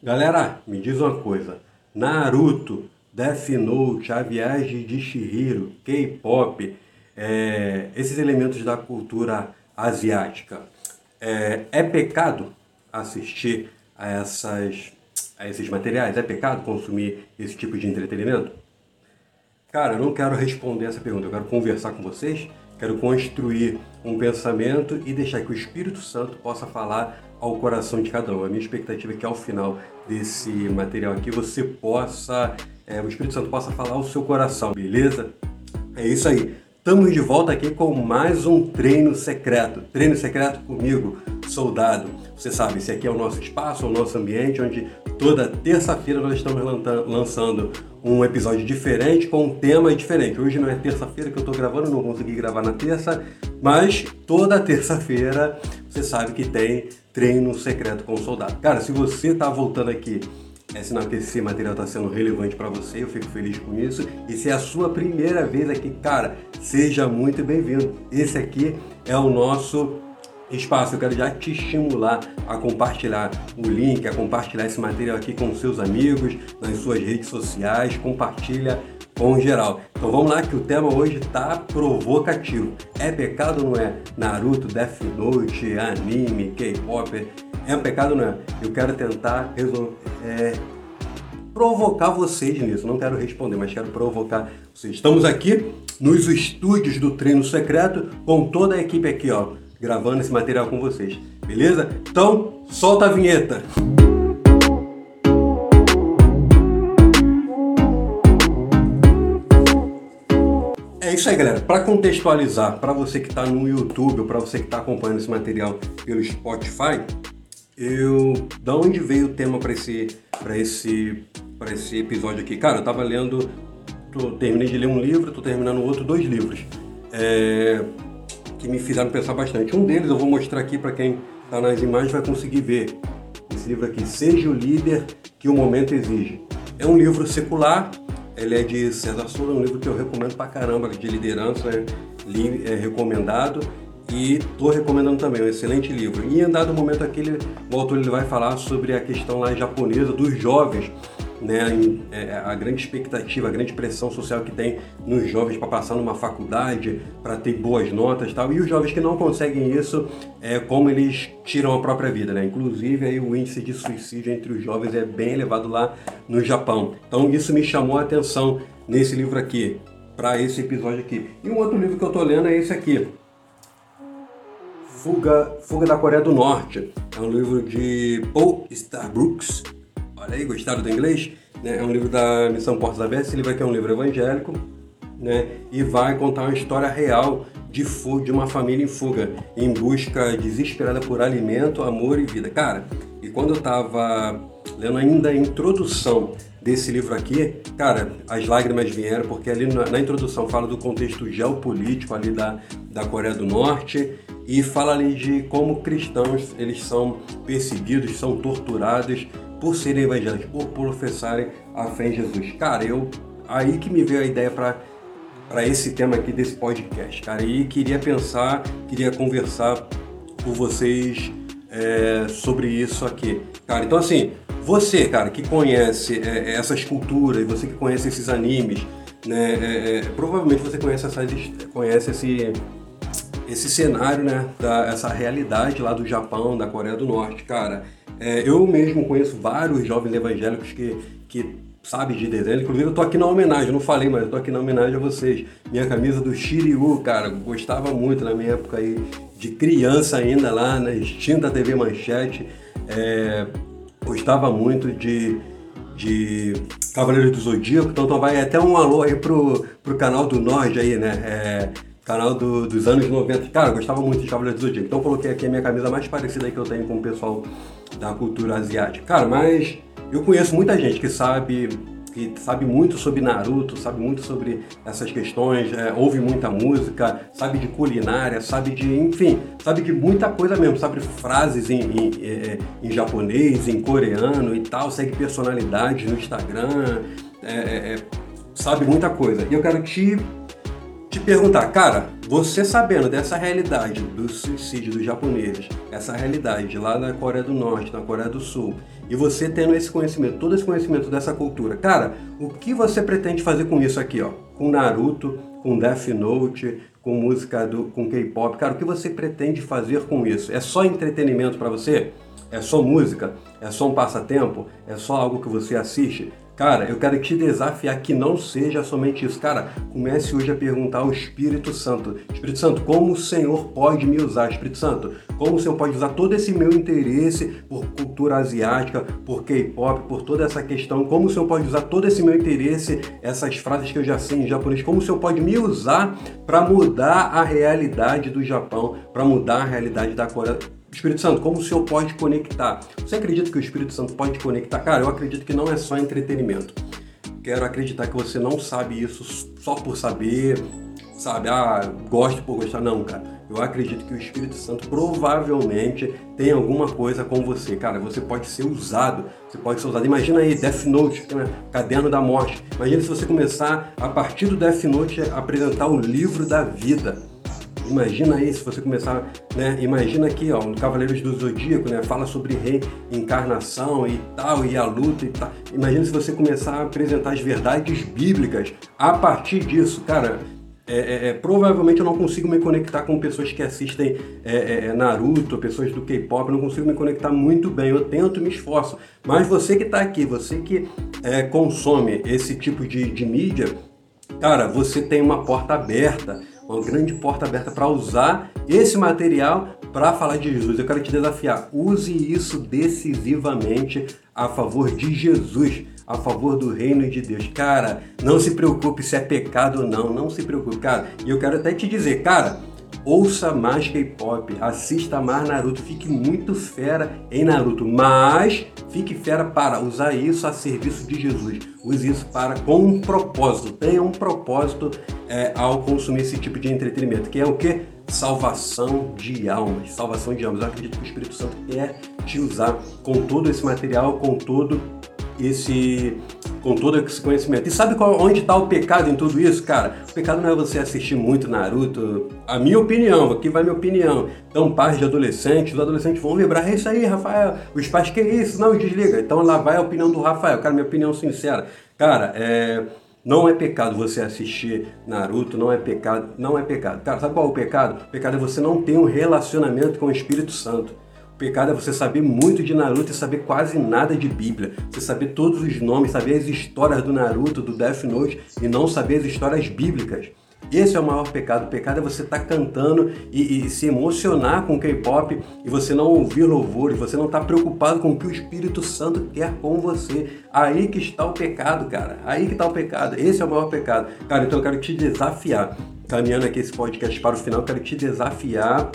Galera, me diz uma coisa. Naruto, Death Note, A Viagem de Shihiro, K-pop, é, esses elementos da cultura asiática, é, é pecado assistir a, essas, a esses materiais? É pecado consumir esse tipo de entretenimento? Cara, eu não quero responder essa pergunta, eu quero conversar com vocês, quero construir um pensamento e deixar que o Espírito Santo possa falar ao coração de cada um. A minha expectativa é que ao final desse material aqui você possa, é, o Espírito Santo possa falar ao seu coração, beleza? É isso aí. Estamos de volta aqui com mais um treino secreto. Treino secreto comigo, soldado. Você sabe, esse aqui é o nosso espaço, é o nosso ambiente, onde toda terça-feira nós estamos lançando um episódio diferente com um tema diferente. Hoje não é terça-feira que eu estou gravando, não consegui gravar na terça, mas toda terça-feira você sabe que tem treino secreto com o soldado. Cara, se você está voltando aqui é sinal que esse material está sendo relevante para você, eu fico feliz com isso. E se é a sua primeira vez aqui, cara, seja muito bem-vindo. Esse aqui é o nosso espaço. Eu quero já te estimular a compartilhar o link, a compartilhar esse material aqui com seus amigos, nas suas redes sociais, compartilha com geral. Então vamos lá que o tema hoje está provocativo. É pecado não é? Naruto, Death Note, anime, K-pop, é um pecado não é? Eu quero tentar resolver, é, provocar vocês nisso. Não quero responder, mas quero provocar vocês. Estamos aqui nos estúdios do Treino Secreto com toda a equipe aqui, ó, gravando esse material com vocês. Beleza? Então, solta a vinheta. É isso aí, galera. Para contextualizar, para você que está no YouTube ou para você que está acompanhando esse material pelo Spotify, eu da onde veio o tema para esse para esse para esse episódio aqui cara eu tava lendo tô, terminei de ler um livro tô terminando outro dois livros é, que me fizeram pensar bastante. Um deles eu vou mostrar aqui para quem está nas imagens vai conseguir ver. Esse livro aqui seja o líder que o momento exige. É um livro secular ele é de César Souza, um livro que eu recomendo pra caramba, de liderança, é, é recomendado e estou recomendando também, é um excelente livro. E em dado momento aqui, o autor ele vai falar sobre a questão lá japonesa dos jovens, né, é, a grande expectativa, a grande pressão social que tem nos jovens para passar numa faculdade, para ter boas notas e tal, e os jovens que não conseguem isso, é, como eles tiram a própria vida, né? Inclusive aí o índice de suicídio entre os jovens é bem elevado lá no Japão. Então isso me chamou a atenção nesse livro aqui, para esse episódio aqui. E um outro livro que eu estou lendo é esse aqui, Fuga, Fuga da Coreia do Norte. É um livro de Paul Starbrooks. Olha aí, gostaram do inglês? Né? É um livro da Missão Portas Abertas. Esse livro aqui é um livro evangélico né? e vai contar uma história real de, de uma família em fuga, em busca desesperada por alimento, amor e vida. Cara, e quando eu estava lendo ainda a introdução desse livro aqui, cara, as lágrimas vieram, porque ali na, na, introdução fala do contexto geopolítico ali da, da Coreia do Norte e fala ali de como cristãos eles são perseguidos, são torturados por serem evangélicos, por professarem a fé em Jesus. Cara, eu aí que me veio a ideia para para esse tema aqui desse podcast, cara. E queria pensar, queria conversar com vocês é, sobre isso aqui, cara. Então assim, você, cara, que conhece é, essas culturas, você que conhece esses animes, né? É, é provavelmente você conhece essas, conhece esse esse cenário, né, da, essa realidade lá do Japão, da Coreia do Norte, cara. É, eu mesmo conheço vários jovens evangélicos que, que sabem de desenho. Inclusive, eu tô aqui na homenagem, não falei, mas eu tô aqui na homenagem a vocês. Minha camisa do Shiryu, cara, gostava muito na minha época aí de criança ainda lá na extinta TV Manchete. É, gostava muito de, de Cavaleiros do Zodíaco, então, então vai até um alô aí pro, pro canal do Nord aí, né? É, canal do, dos anos 90. Cara, eu gostava muito de Cavaleiro do Zodíaco. Então coloquei aqui a minha camisa mais parecida que eu tenho com o pessoal da cultura asiática. Cara, mas eu conheço muita gente que sabe que sabe muito sobre Naruto, sabe muito sobre essas questões, é, ouve muita música, sabe de culinária, sabe de, enfim, sabe de muita coisa mesmo, sabe frases em, em, é, é, em japonês, em coreano e tal, segue personalidades no Instagram, é, é, é sabe muita coisa. E eu quero te te perguntar, cara, você sabendo dessa realidade do suicídio dos japoneses, essa realidade lá na Coreia do Norte, na Coreia do Sul, E você tendo esse conhecimento, todo esse conhecimento dessa cultura, cara, o que você pretende fazer com isso aqui, ó? Com Naruto, com Death Note, com música do, com K-pop, cara, o que você pretende fazer com isso? É só entretenimento para você? É só música? É só um passatempo? É só algo que você assiste? Cara, eu quero te desafiar que não seja somente isso. Cara, comece hoje a perguntar ao Espírito Santo: Espírito Santo, como o Senhor pode me usar? Espírito Santo, como o Senhor pode usar todo esse meu interesse por cultura asiática, por K-pop, por toda essa questão? Como o Senhor pode usar todo esse meu interesse, essas frases que eu já sei em japonês? Como o Senhor pode me usar para mudar a realidade do Japão, para mudar a realidade da Coreia? Espírito Santo, como o Senhor pode conectar? Você acredita que o Espírito Santo pode conectar? Cara, eu acredito que não é só entretenimento. Quero acreditar que você não sabe isso só por saber, sabe? Ah, gosto por gostar. Não, cara. Eu acredito que o Espírito Santo provavelmente tem alguma coisa com você. Cara, você pode ser usado. Você pode ser usado. Imagina aí, Death Note, né? Caderno da Morte. Imagina se você começar, a partir do Death Note, a apresentar o livro da vida Imagina aí se você começar, né? Imagina aqui, ó, no Cavaleiros do Zodíaco, né? Fala sobre reencarnação e tal, e a luta e tal. Imagina se você começar a apresentar as verdades bíblicas a partir disso, cara. É, é, é, provavelmente eu não consigo me conectar com pessoas que assistem é, é, é Naruto, pessoas do K-pop, não consigo me conectar muito bem. Eu tento, me esforço. Mas você que está aqui, você que consome esse tipo de, de mídia, cara, você tem uma porta aberta uma grande porta aberta para usar esse material para falar de Jesus. Eu quero te desafiar, use isso decisivamente a favor de Jesus, a favor do reino de Deus. Cara, não se preocupe se é pecado ou não, não se preocupe, cara. E eu quero até te dizer, cara, ouça mais K-pop, assista mais Naruto, fique muito fera em Naruto, mas fique fera para usar isso a serviço de Jesus. Use isso para com um propósito, tenha um propósito é, ao consumir esse tipo de entretenimento, que é o que? Salvação de almas, salvação de almas. Eu acredito que o Espírito Santo quer te usar com todo esse material, com todo esse com todo esse conhecimento. E sabe qual, onde está o pecado em tudo isso, cara? O pecado não é você assistir muito Naruto. A minha opinião, aqui vai minha opinião. Então, pais de adolescentes, os adolescentes vão lembrar, é isso aí, Rafael. Os pais, que isso? Não, desliga. Então, lá vai a opinião do Rafael. Cara, minha opinião sincera. Cara, é... Não é pecado você assistir Naruto, não é pecado, não é pecado. Cara, sabe qual é o pecado? O pecado é você não ter um relacionamento com o Espírito Santo pecado é você saber muito de Naruto e saber quase nada de Bíblia. Você saber todos os nomes, saber as histórias do Naruto, do Death Note e não saber as histórias bíblicas. Esse é o maior pecado. O pecado é você estar tá cantando e, e, se emocionar com K-pop e você não ouvir louvor, e você não estar tá preocupado com o que o Espírito Santo quer com você. Aí que está o pecado, cara. Aí que está o pecado. Esse é o maior pecado. Cara, então eu quero te desafiar. Caminhando aqui esse podcast para o final, quero te desafiar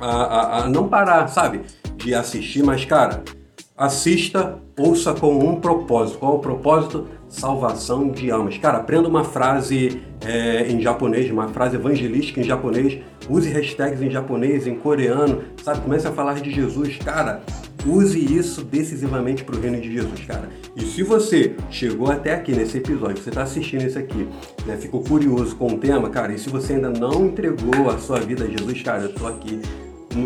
a, a, a não parar, sabe? De assistir, mas cara, assista, ouça com um propósito. Qual o propósito? Salvação de almas. Cara, aprenda uma frase é, em japonês, uma frase evangelística em japonês, use hashtags em japonês, em coreano, sabe? Comece a falar de Jesus. Cara, use isso decisivamente para o reino de Jesus, cara. E se você chegou até aqui nesse episódio, você está assistindo esse aqui, né, ficou curioso com o tema, cara, e se você ainda não entregou a sua vida a Jesus, cara, eu estou aqui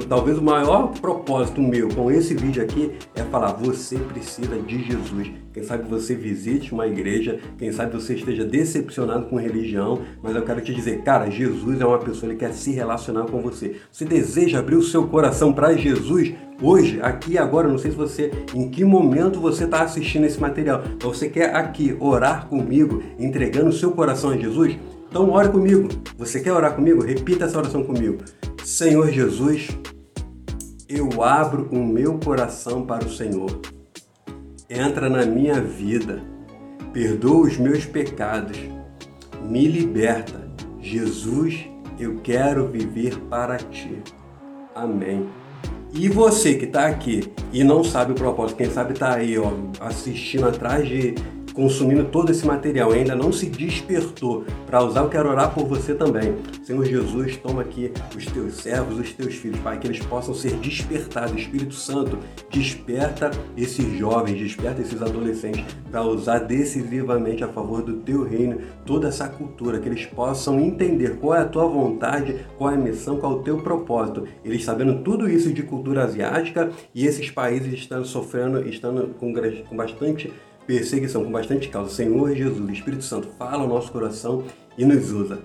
talvez o maior propósito meu com esse vídeo aqui é falar: você precisa de Jesus. Quem sabe você visite uma igreja, quem sabe você esteja decepcionado com religião, mas eu quero te dizer, cara, Jesus é uma pessoa, ele quer se relacionar com você. Você deseja abrir o seu coração para Jesus? Hoje, aqui e agora, não sei se você, em que momento você está assistindo esse material, mas você quer aqui orar comigo, entregando o seu coração a Jesus? Então ore comigo. Você quer orar comigo? Repita essa oração comigo. Senhor Jesus, eu abro o meu coração para o Senhor. Entra na minha vida, perdoa os meus pecados, me liberta. Jesus, eu quero viver para ti. Amém. E você que está aqui e não sabe o propósito, quem sabe está aí ó, assistindo atrás de consumindo todo esse material e ainda não se despertou para usar, eu quero orar por você também. Senhor Jesus, toma aqui os teus servos, os teus filhos, Pai, que eles possam ser despertados. Espírito Santo, desperta esses jovens, desperta esses adolescentes para usar decisivamente a favor do teu reino toda essa cultura, que eles possam entender qual é a tua vontade, qual é a missão, qual é o teu propósito. Eles sabendo tudo isso de cultura asiática e esses países estão sofrendo, estão com, com bastante perseguição, com bastante causa. Senhor Jesus, Espírito Santo, fala o nosso coração e nos usa.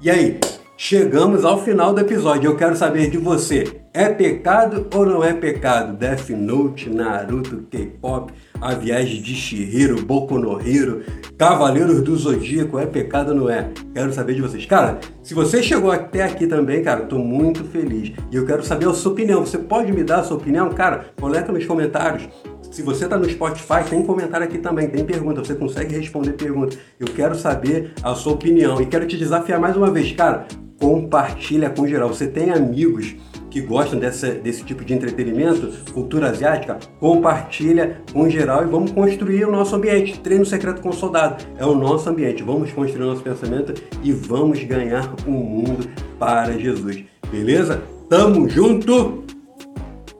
E aí, chegamos ao final do episódio. Eu quero saber de você. É pecado ou não é pecado? Death Note, Naruto, K-pop, a viagem de Shihiro, Boku no Hero, Cavaleiros do Zodíaco, é pecado ou não é? Quero saber de vocês. Cara, se você chegou até aqui também, cara, tô muito feliz. E eu quero saber a sua opinião. Você pode me dar a sua opinião? Cara, coloca nos comentários. Se você está no Spotify, tem comentário aqui também, tem pergunta, você consegue responder pergunta. Eu quero saber a sua opinião e quero te desafiar mais uma vez, cara, compartilha com geral. Você tem amigos que gostam dessa, desse tipo de entretenimento, cultura asiática, compartilha com geral e vamos construir o nosso ambiente. Treino secreto com soldado é o nosso ambiente. Vamos construir o nosso pensamento e vamos ganhar o mundo para Jesus. Beleza? Tamo junto!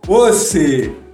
Você!